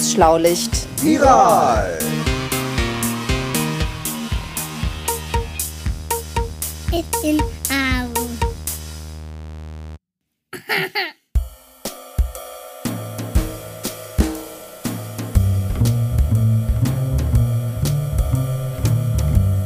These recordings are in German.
Das Schlaulicht. Viral. It's in Aachen.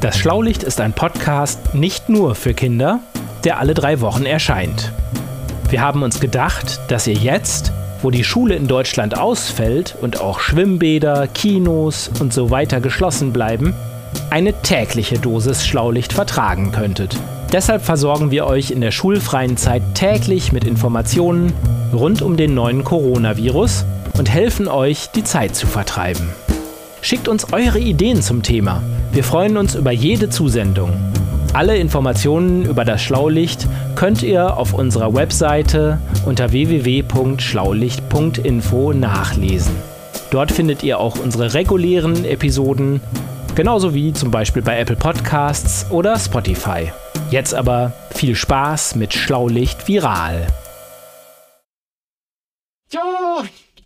Das Schlaulicht ist ein Podcast nicht nur für Kinder, der alle drei Wochen erscheint. Wir haben uns gedacht, dass ihr jetzt, wo die Schule in Deutschland ausfällt und auch Schwimmbäder, Kinos und so weiter geschlossen bleiben, eine tägliche Dosis Schlaulicht vertragen könntet. Deshalb versorgen wir euch in der schulfreien Zeit täglich mit Informationen rund um den neuen Coronavirus und helfen euch, die Zeit zu vertreiben. Schickt uns eure Ideen zum Thema. Wir freuen uns über jede Zusendung. Alle Informationen über das Schlaulicht könnt ihr auf unserer Webseite unter www.schlaulicht.info nachlesen. Dort findet ihr auch unsere regulären Episoden, genauso wie zum Beispiel bei Apple Podcasts oder Spotify. Jetzt aber viel Spaß mit Schlaulicht Viral. So,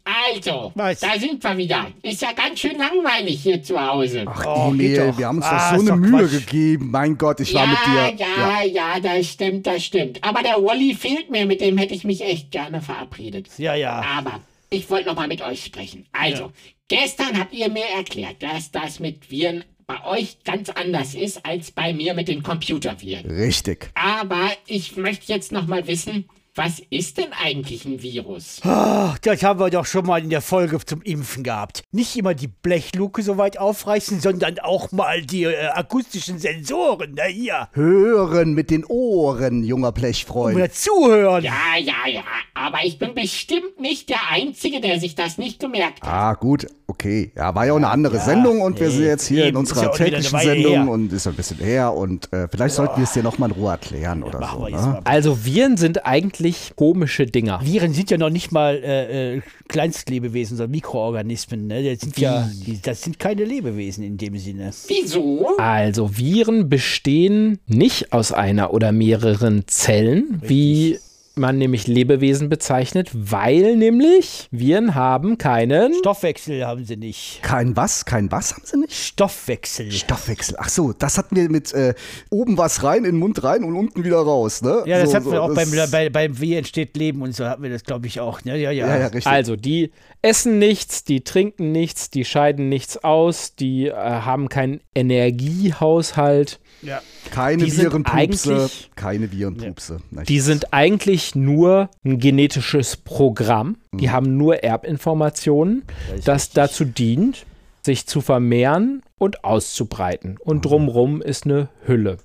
also, Was? da sind wir wieder. Ist ja ganz schön langweilig hier zu Hause. Ach, Oh, Emil, geht doch. wir haben uns Ah, doch so ist eine doch Mühe Quatsch. gegeben. Mein Gott, ich war ja, mit dir. ja, ja, das stimmt, das stimmt. Aber der Wally fehlt mir, mit dem hätte ich mich echt gerne verabredet. Ja, ja. Aber ich wollte noch mal mit euch sprechen. Also, gestern habt ihr mir erklärt, dass das mit Viren bei euch ganz anders ist als bei mir mit den Computerviren. Richtig. Aber ich möchte jetzt noch mal wissen, was ist denn eigentlich ein Virus? Ach, das haben wir doch schon mal in der Folge zum Impfen gehabt. Nicht immer die Blechluke so weit aufreißen, sondern auch mal die äh, akustischen Sensoren, na hier. Hören mit den Ohren, junger Blechfreund. Oder zuhören. Ja, ja, ja. Aber ich bin bestimmt nicht der Einzige, der sich das nicht gemerkt hat. Ah, gut, okay. Ja, war ja auch eine andere Sendung und wir nee, sind jetzt hier in eben, ist unserer ja täglichen Sendung her. und ist ein bisschen her und äh, vielleicht sollten wir es dir nochmal in Ruhe erklären oder so. wir Ne? Also Viren sind eigentlich komische Dinger. Viren sind ja noch nicht mal äh, äh, Kleinstlebewesen, sondern Mikroorganismen. Ne? Das, sind ja, die, das sind keine Lebewesen in dem Sinne. Wieso? Also Viren bestehen nicht aus einer oder mehreren Zellen, wie man nämlich Lebewesen bezeichnet, weil nämlich Viren haben keinen Stoffwechsel haben sie nicht. Kein was? Kein was haben sie nicht? Stoffwechsel. Stoffwechsel. Ach so, das hatten wir mit äh, oben was rein, in den Mund rein und unten wieder raus, ne? Ja, das so, hatten wir so, auch das- beim, bei, beim Wie entsteht Leben und so hatten wir das, glaube ich, auch. Ne? Ja, ja. Ja, ja, richtig. Also, die essen nichts, die trinken nichts, die scheiden nichts aus, die äh, haben keinen Energiehaushalt. ja. keine die Virenpupse. Keine Virenpupse. Nicht. Die sind eigentlich nur ein genetisches Programm. Die haben nur Erbinformationen, das dazu dient, sich zu vermehren und auszubreiten. Und drumrum ist eine Hülle.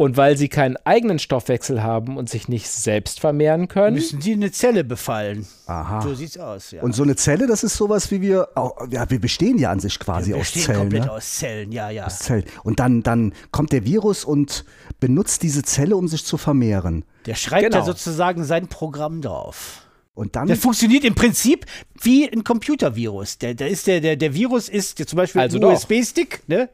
Und weil sie keinen eigenen Stoffwechsel haben und sich nicht selbst vermehren können, Müssen sie eine Zelle befallen. Aha. So sieht's aus, ja. Und so eine Zelle, das ist sowas wie wir, auch, ja, wir bestehen ja an sich quasi wir aus Zellen. komplett Ne? aus Zellen, ja, ja. Aus Zellen. Und dann, dann kommt der Virus und benutzt diese Zelle, um sich zu vermehren. Der schreibt Genau. da sozusagen sein Programm drauf. Und dann, Das funktioniert im Prinzip wie ein Computervirus. Der, der, ist der, der, der Virus ist der, zum Beispiel Also ein. USB-Stick. Ne?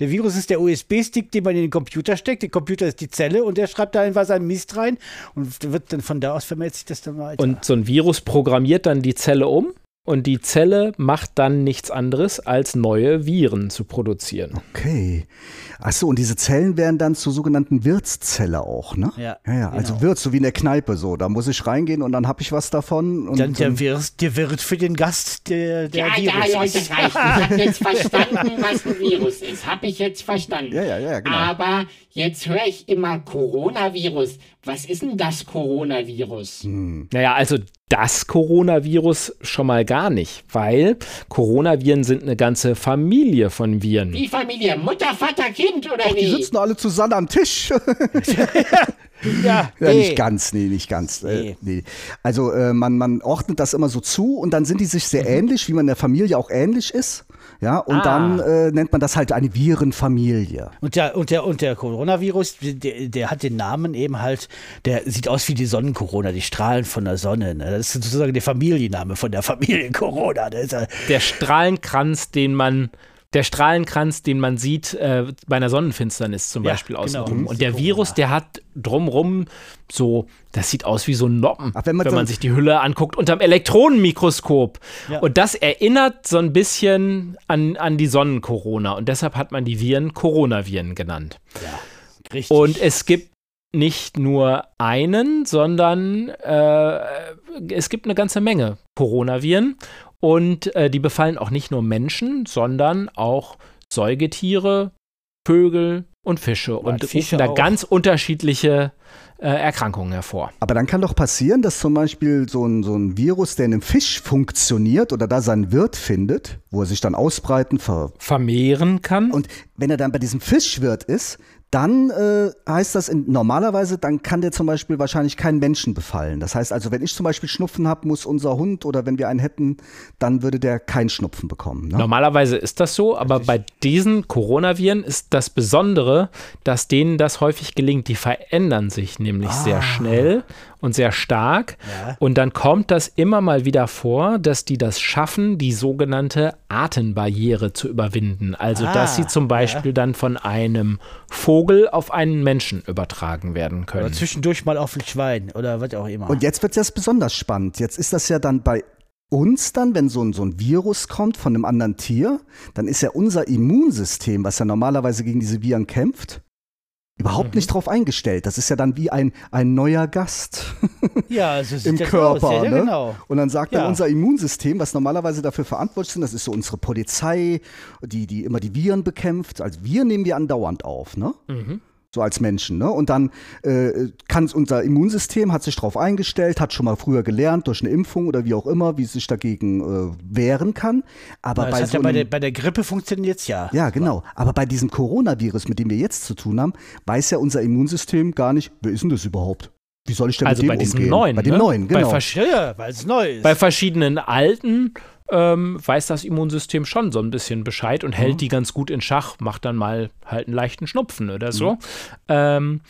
Der Virus ist der USB-Stick, den man in den Computer steckt. Der Computer ist die Zelle und der schreibt da einfach seinen Mist rein und wird dann von da aus vermeldet sich das dann weiter. und so ein Virus programmiert dann die Zelle um und die Zelle macht dann nichts anderes, als neue Viren zu produzieren. okay. Achso, und diese Zellen werden dann zur sogenannten Wirtszelle auch, ne? Ja, Ja, ja. Also genau. Wirt, so wie in der Kneipe so. Da muss ich reingehen und dann habe ich was davon. Und dann der Wirt, der wird für den Gast der, der Ja, ja, Virus. Leute, ist. reicht. Ich habe jetzt verstanden, was ein Virus ist. Habe ich jetzt verstanden. Ja, ja, ja, genau. Aber jetzt höre ich immer Coronavirus. Was ist denn das Coronavirus? Hm. Naja, also das Coronavirus schon mal gar nicht, weil Coronaviren sind eine ganze Familie von Viren. Die Familie, Mutter, Vater, Kind oder Die wie? sitzen alle zusammen am Tisch. Ja, Ja, nee. nicht ganz, nee, nicht ganz. Äh, Nee. nee. Also äh, man, man ordnet das immer so zu und dann sind die sich Mhm. sehr ähnlich, wie man in der Familie auch ähnlich ist. Ja, und Ah. dann äh, nennt man das halt eine Virenfamilie. Und der, und der, und der Coronavirus, der, der hat den Namen eben halt, der sieht aus wie die Sonnencorona, die Strahlen von der Sonne. Ne? Das ist sozusagen der Familienname von der Familie Corona. Ja- Der Strahlenkranz, den man der Strahlenkranz, den man sieht äh, bei einer Sonnenfinsternis zum Ja, Beispiel genau. außenrum. Mhm. Und der Virus, der hat drumrum so, das sieht aus wie so ein Noppen, Ach, wenn man wenn so- man sich die Hülle anguckt, unterm Elektronenmikroskop. Ja. Und das erinnert so ein bisschen an, an die Sonnen-Corona. Und deshalb hat man die Viren Coronaviren genannt. Richtig. Und es gibt nicht nur einen, sondern äh, es gibt eine ganze Menge Coronaviren. Und äh, die befallen auch nicht nur Menschen, sondern auch Säugetiere, Vögel und Fische und Fische rufen da auch. ganz unterschiedliche äh, Erkrankungen hervor. Aber dann kann doch passieren, dass zum Beispiel so ein, so ein Virus, der in einem Fisch funktioniert oder da seinen Wirt findet, wo er sich dann ausbreiten, ver Vermehren kann. und wenn er dann bei diesem Fischwirt ist, dann äh, heißt das in, normalerweise, dann kann der zum Beispiel wahrscheinlich keinen Menschen befallen. Das heißt also, wenn ich zum Beispiel Schnupfen habe, muss unser Hund oder wenn wir einen hätten, dann würde der keinen Schnupfen bekommen. Ne? Normalerweise ist das so, aber bei diesen Coronaviren ist das Besondere, dass denen das häufig gelingt. Die verändern sich nämlich sehr schnell und sehr stark. Ja. Und dann kommt das immer mal wieder vor, dass die das schaffen, die sogenannte Atembarriere zu überwinden. Also, dass Ah, sie zum Beispiel dann von einem Vogel auf einen Menschen übertragen werden oder können. zwischendurch mal auf ein Schwein oder was auch immer. Und jetzt wird es besonders spannend. Jetzt ist das ja dann bei uns dann, wenn so ein, so ein Virus kommt von einem anderen Tier, dann ist ja unser Immunsystem, was ja normalerweise gegen diese Viren kämpft, überhaupt nicht drauf eingestellt. Das ist ja dann wie ein, ein neuer Gast ja, also im das Körper. Aus. Ja, ne? genau. Und dann sagt Ja. dann unser Immunsystem, was normalerweise dafür verantwortlich sind, das ist so unsere Polizei, die, die immer die Viren bekämpft. Also wir nehmen die andauernd auf, ne? Mhm. So als Menschen. Ne? Und dann äh, kann unser Immunsystem hat sich darauf eingestellt, hat schon mal früher gelernt durch eine Impfung oder wie auch immer, wie es sich dagegen äh, wehren kann. Aber Das bei hat so ja bei, der, bei der Grippe funktioniert es ja. ja, genau. Aber bei diesem Coronavirus, mit dem wir jetzt zu tun haben, weiß ja unser Immunsystem gar nicht, wer ist denn das überhaupt? Wie soll ich denn Also mit dem bei diesem umgehen? neuen. Bei dem ne? neuen, Bei genau. Ja, ja, weil es neu ist. Bei verschiedenen alten ähm, weiß das Immunsystem schon so ein bisschen Bescheid und Mhm. hält die ganz gut in Schach, macht dann mal halt einen leichten Schnupfen oder so. Mhm. Ähm,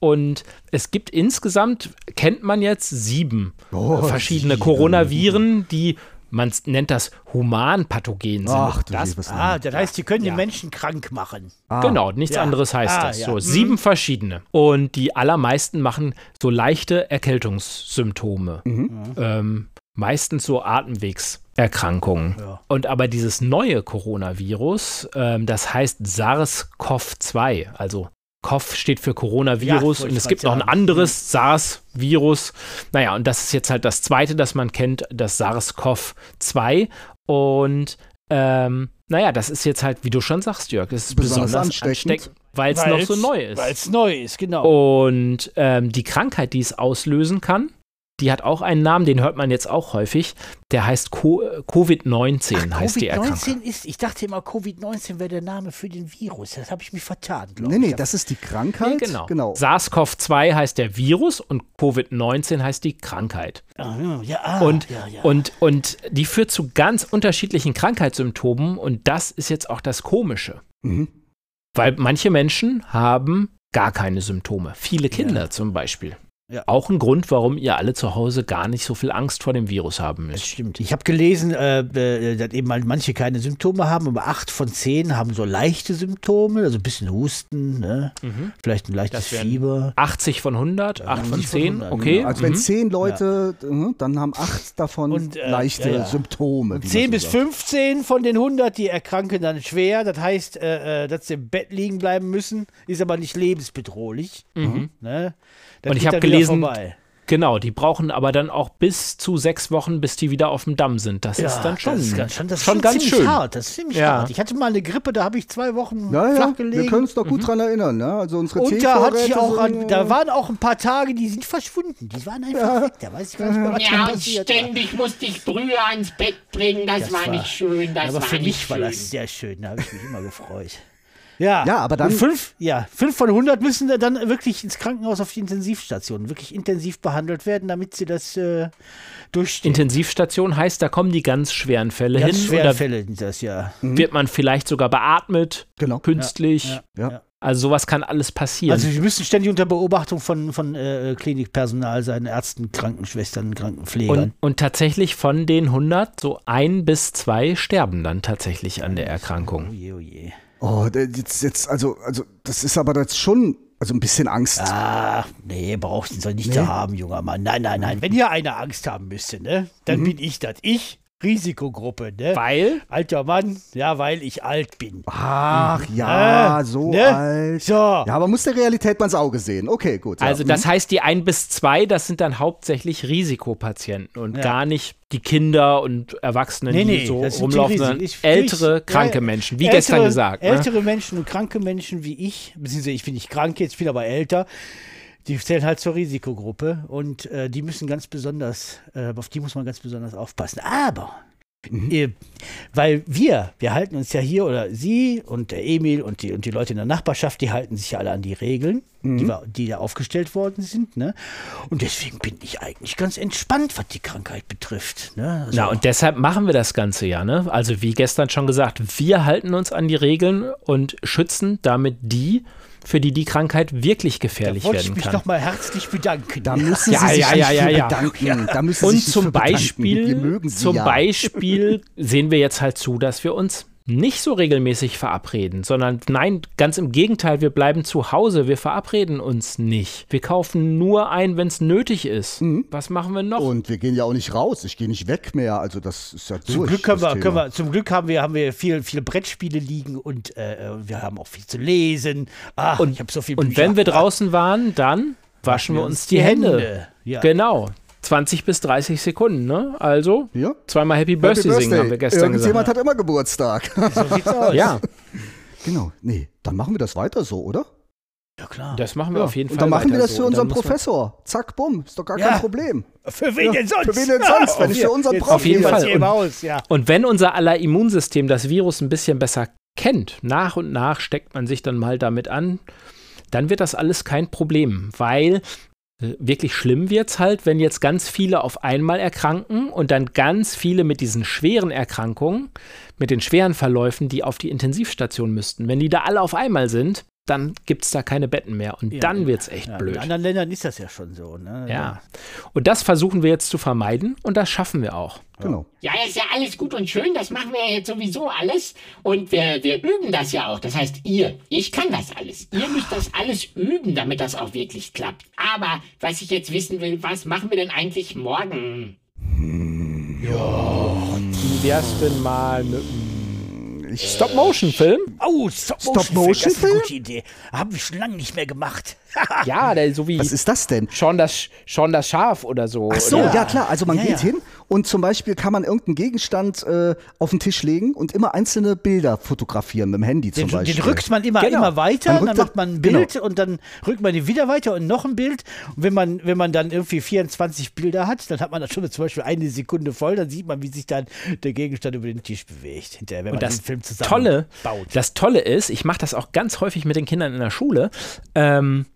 und es gibt insgesamt, kennt man jetzt sieben Oh, verschiedene sieben. Coronaviren, die man nennt das humanpathogen sind. Ach du das, ah, das heißt, die können Ja. den Menschen krank machen. Ah. Genau, nichts Ja. anderes heißt Ah, das. ja. So, Mhm. sieben verschiedene. Und die allermeisten machen so leichte Erkältungssymptome. Ähm, meistens so Atemwegserkrankungen. Ja. Und aber dieses neue Coronavirus, ähm, das heißt SARS-CoV-2, also CoV steht für Ja, Coronavirus wollte und es gibt noch ein anderes SARS-Virus. Naja, und das ist jetzt halt das zweite, das man kennt, das SARS-CoV-2. Und ähm, naja, das ist jetzt halt, wie du schon sagst, Jörg, es ist Besonders besonders ansteckend. ansteckend, weil es noch so neu ist. Weil es neu ist, genau. Und ähm, die Krankheit, die es auslösen kann, die hat auch einen Namen, den hört man jetzt auch häufig. Der heißt Co äh, Covid-19, heißt die Erkrankung. Covid-19 ist, ich dachte immer, Covid-19 wäre der Name für den Virus. Das habe ich mich vertan, glaube Nee, nee, ich. das ist die Krankheit. Nee, genau. genau. SARS-CoV-2 heißt der Virus und Covid-19 heißt die Krankheit. Ah, ja, ja, ah, und, ja, ja. und, und die führt zu ganz unterschiedlichen Krankheitssymptomen und das ist jetzt auch das Komische. Mhm. Weil manche Menschen haben gar keine Symptome. Viele Kinder zum Beispiel. Ja. Auch ein Grund, warum ihr alle zu Hause gar nicht so viel Angst vor dem Virus haben Das müsst. stimmt. Ich habe gelesen, äh, äh, dass eben mal manche keine Symptome haben, aber acht von zehn haben so leichte Symptome, also ein bisschen Husten, ne? vielleicht ein leichtes Das Fieber. 80 von 100, 8 von 80 von 10, 100, okay. Also wenn mhm. zehn Leute, äh, dann haben acht davon Und, äh, leichte ja, ja. Symptome. man 10 so bis sagt. 15 von den 100, die erkranken dann schwer. Das heißt, äh, äh, dass sie im Bett liegen bleiben müssen, ist aber nicht lebensbedrohlich. Ne? Das Und ich habe wieder gelesen, vorbei. genau, die brauchen aber dann auch bis zu sechs Wochen, bis die wieder auf dem Damm sind. Das ist dann schon, das ist ganz, schon, das ist schon ganz ziemlich schön. hart. Das ist ziemlich Ja. hart. Ich hatte mal eine Grippe, da habe ich zwei Wochen Ja, ja, flach wir gelegen. können uns doch gut dran erinnern. Ne? Also unsere Und da hatte ich auch an, sind, da waren auch ein paar Tage, die sind verschwunden. Die waren einfach weg. Da weiß ich gar nicht mehr, was Ja, und passiert war. ständig musste ich Brühe ans Bett bringen. Das, Das war, war- nicht schön. Das Aber war für nicht mich war schön. das sehr schön. Da habe ich mich immer gefreut. Ja, Ja, aber dann- Und fünf, ja, fünf von 100 müssen dann wirklich ins Krankenhaus auf die Intensivstation, wirklich intensiv behandelt werden, damit sie das äh, durchstehen. Intensivstation heißt, da kommen die ganz schweren Fälle Ganz hin. schwere Oder Fälle sind das ja. wird man vielleicht sogar beatmet, Genau. künstlich. Ja, Ja. ja. Also sowas kann alles passieren. Also, wir müssen ständig unter Beobachtung von, von äh, Klinikpersonal sein, Ärzten, Krankenschwestern, Krankenpflegern. und, und tatsächlich von den 100, so ein bis zwei sterben dann tatsächlich an der Erkrankung. Oje, oje. Oh, der- jetzt, jetzt, also, also, das ist aber jetzt schon, also ein bisschen Angst. Ah, nee, brauchst du soll nicht Nee? zu haben, junger Mann. Nein, nein, nein. Wenn hier einer Angst haben müsste, ne, dann Mhm. bin ich das. Ich, Risikogruppe, ne? Weil Alter Mann, ja, weil ich alt bin. Ach ja, Äh, so ne? alt. So. Ja, aber muss der Realität mal ins Auge sehen. Okay, gut. Ja. Also das heißt, die ein bis zwei, das sind dann hauptsächlich Risikopatienten und Ja. gar nicht die Kinder und Erwachsenen, Nee, nee, die so rumlaufen, sondern ältere, ich- kranke ja, Menschen, wie ältere, gestern gesagt. Ne? Ältere Menschen und kranke Menschen wie ich, beziehungsweise ich bin nicht krank jetzt, ich bin aber älter, die zählen halt zur Risikogruppe und äh, die müssen ganz besonders, äh, auf die muss man ganz besonders aufpassen. Aber, äh, weil wir, wir halten uns ja hier, oder Sie und der Emil und die, und die Leute in der Nachbarschaft, die halten sich ja alle an die Regeln, die, wir- die da aufgestellt worden sind. Ne? Und deswegen bin ich eigentlich ganz entspannt, was die Krankheit betrifft. Ne? Also, Na, und deshalb machen wir das Ganze ja, ne? Also wie gestern schon gesagt, wir halten uns an die Regeln und schützen damit die, für die die Krankheit wirklich gefährlich wollte ich werden mich kann. nochmal herzlich bedanken. da müssen Ja, Sie sich ja, ja, ja, ja. bedanken. Da müssen Sie Und sich zum. Beispiel, Wir mögen Sie zum ja. Beispiel sehen wir jetzt halt zu, dass wir uns nicht so regelmäßig verabreden, sondern nein, ganz im Gegenteil, wir bleiben zu Hause, wir verabreden uns nicht. Wir kaufen nur ein, wenn es nötig ist. Was machen wir noch? Und wir gehen ja auch nicht raus. Ich gehe nicht weg mehr. Also das ist ja durch. Zum Glück, können wir, können wir, zum Glück haben wir, haben wir viel, viele Brettspiele liegen und äh, wir haben auch viel zu lesen. Ach, ich habe so viel Und Bücher. wenn wir draußen waren, dann waschen wir uns die, Hände. Ja. Genau. 20 bis 30 Sekunden, ne? Also Ja. zweimal Happy Happy Birthday singen, haben wir gestern Irgendjemand gesagt. hat immer Geburtstag. So sieht's aus. Ja, genau. Nee, dann machen wir das weiter so, oder? ja klar. das machen wir auf jeden Und Fall. dann machen wir das so. für Und unseren Professor. Zack, bumm. Ist doch gar Ja. kein Problem. Für wen denn sonst? für wen denn sonst, wenn nicht für unseren Jetzt Prof Auf jeden. Fall. Und- Haus, ja. Und wenn unser aller Immunsystem das Virus ein bisschen besser kennt, nach und nach steckt man sich dann mal damit an, dann wird das alles kein Problem, weil wirklich schlimm wird es halt, wenn jetzt ganz viele auf einmal erkranken und dann ganz viele mit diesen schweren Erkrankungen, mit den schweren Verläufen, die auf die Intensivstation müssten. Wenn die da alle auf einmal sind, dann gibt es da keine Betten mehr und Ja, dann ja. wird es echt Ja, blöd. In anderen Ländern ist das ja schon so. Ne? Ja. Und das versuchen wir jetzt zu vermeiden und das schaffen wir auch. Genau. Ja, ist ja alles gut und schön, das machen wir ja jetzt sowieso alles. Und wir, wir üben das ja auch. Das heißt, ihr, ich kann das alles. Ihr müsst das alles üben, damit das auch wirklich klappt. Aber was ich jetzt wissen will, was machen wir denn eigentlich morgen? Wie wär's denn mal mit einem Stop-Motion-Film? Oh, Stop-Motion-Film, das ist eine gute Idee. Haben wir schon lange nicht mehr gemacht. Ja, so wie Was ist das denn? schon das, schon das Schaf oder so. Ach so, oder? ja, klar. Also man Ja, geht ja. hin und zum Beispiel kann man irgendeinen Gegenstand äh, auf den Tisch legen und immer einzelne Bilder fotografieren mit dem Handy zum Den, Beispiel. den rückt man immer, Genau. immer weiter, dann rückt macht man ein genau. Bild und dann rückt man den wieder weiter und noch ein Bild. Und wenn man, wenn man dann irgendwie 24 Bilder hat, dann hat man da schon zum Beispiel eine Sekunde voll, dann sieht man, wie sich dann der Gegenstand über den Tisch bewegt. Hinterher, wenn Und man das den Film zusammen Tolle, baut. das Tolle ist, ich mache das auch ganz häufig mit den Kindern in der Schule. Ähm,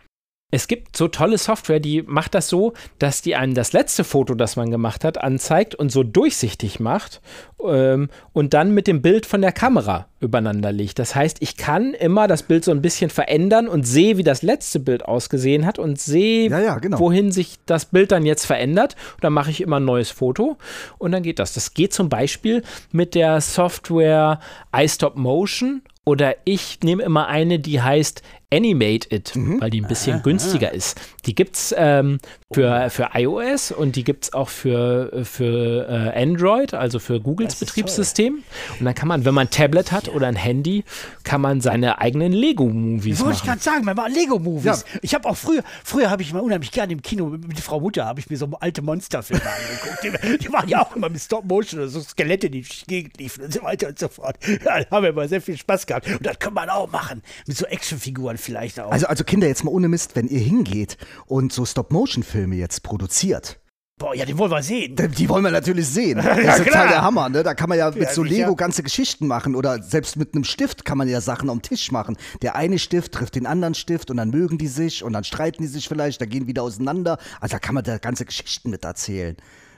es gibt so tolle Software, die macht das so, dass die einem das letzte Foto, das man gemacht hat, anzeigt und so durchsichtig macht ähm, und dann mit dem Bild von der Kamera übereinander legt. Das heißt, ich kann immer das Bild so ein bisschen verändern und sehe, wie das letzte Bild ausgesehen hat und sehe, Ja, ja, genau. wohin sich das Bild dann jetzt verändert. Und dann mache ich immer ein neues Foto und dann geht das. Das geht zum Beispiel mit der Software iStop Motion oder ich nehme immer eine, die heißt Animate It, Mhm. weil die ein bisschen günstiger ist. Die gibt es ähm, für, für iOS und die gibt es auch für, für äh, Android, also für Googles Betriebssystem. Und dann kann man, wenn man ein Tablet hat oder ein Handy, kann man seine eigenen Lego-Movies Wollte ich machen. gerade sagen, man war Lego-Movies. Ja. Ich habe auch früher, früher habe ich mal unheimlich gerne im Kino mit, mit Frau Mutter, habe ich mir so alte Monsterfilme angeguckt. Die, die waren ja auch immer mit Stop-Motion oder so Skelette, die durch die Gegend liefen und so weiter und so fort. Ja, da haben wir immer sehr viel Spaß gehabt. Und das kann man auch machen. Mit so Actionfiguren vielleicht auch. Also, also Kinder, jetzt mal ohne Mist, wenn ihr hingeht und so Stop-Motion-Filme jetzt produziert, Boah, ja, den wollen wir sehen. die- die wollen wir natürlich sehen. Das ist total klar. der Hammer, ne? Da kann man ja mit Ja, so. Lego ganze Geschichten machen oder selbst mit einem Stift kann man ja Sachen am Tisch machen. Der eine Stift trifft den anderen Stift und dann mögen die sich und dann streiten die sich vielleicht, dann gehen wieder auseinander. Also da kann man da ganze Geschichten mit erzählen.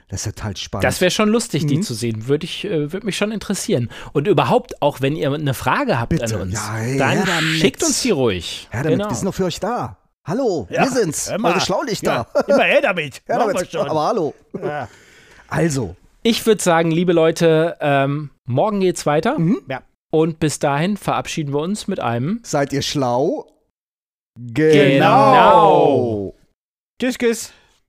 Das ist ja total spannend. Das wäre schon lustig, die Mhm. zu sehen. Würde ich, äh, würde mich schon interessieren. Und überhaupt, auch wenn ihr eine Frage habt Bitte. an uns, Ja, her dann schickt uns die ruhig. ja, damit, genau. wir sind doch für euch da. Hallo, Ja, wir sind's. mal. Eure Schlaulichter. Ja, immer her damit. Ja, damit. schon. Aber hallo. Ja. Also, Ich würde sagen, liebe Leute, ähm, morgen geht's weiter. Mhm. Ja. Und bis dahin verabschieden wir uns mit einem seid ihr schlau? Genau. Tschüss, tschüss.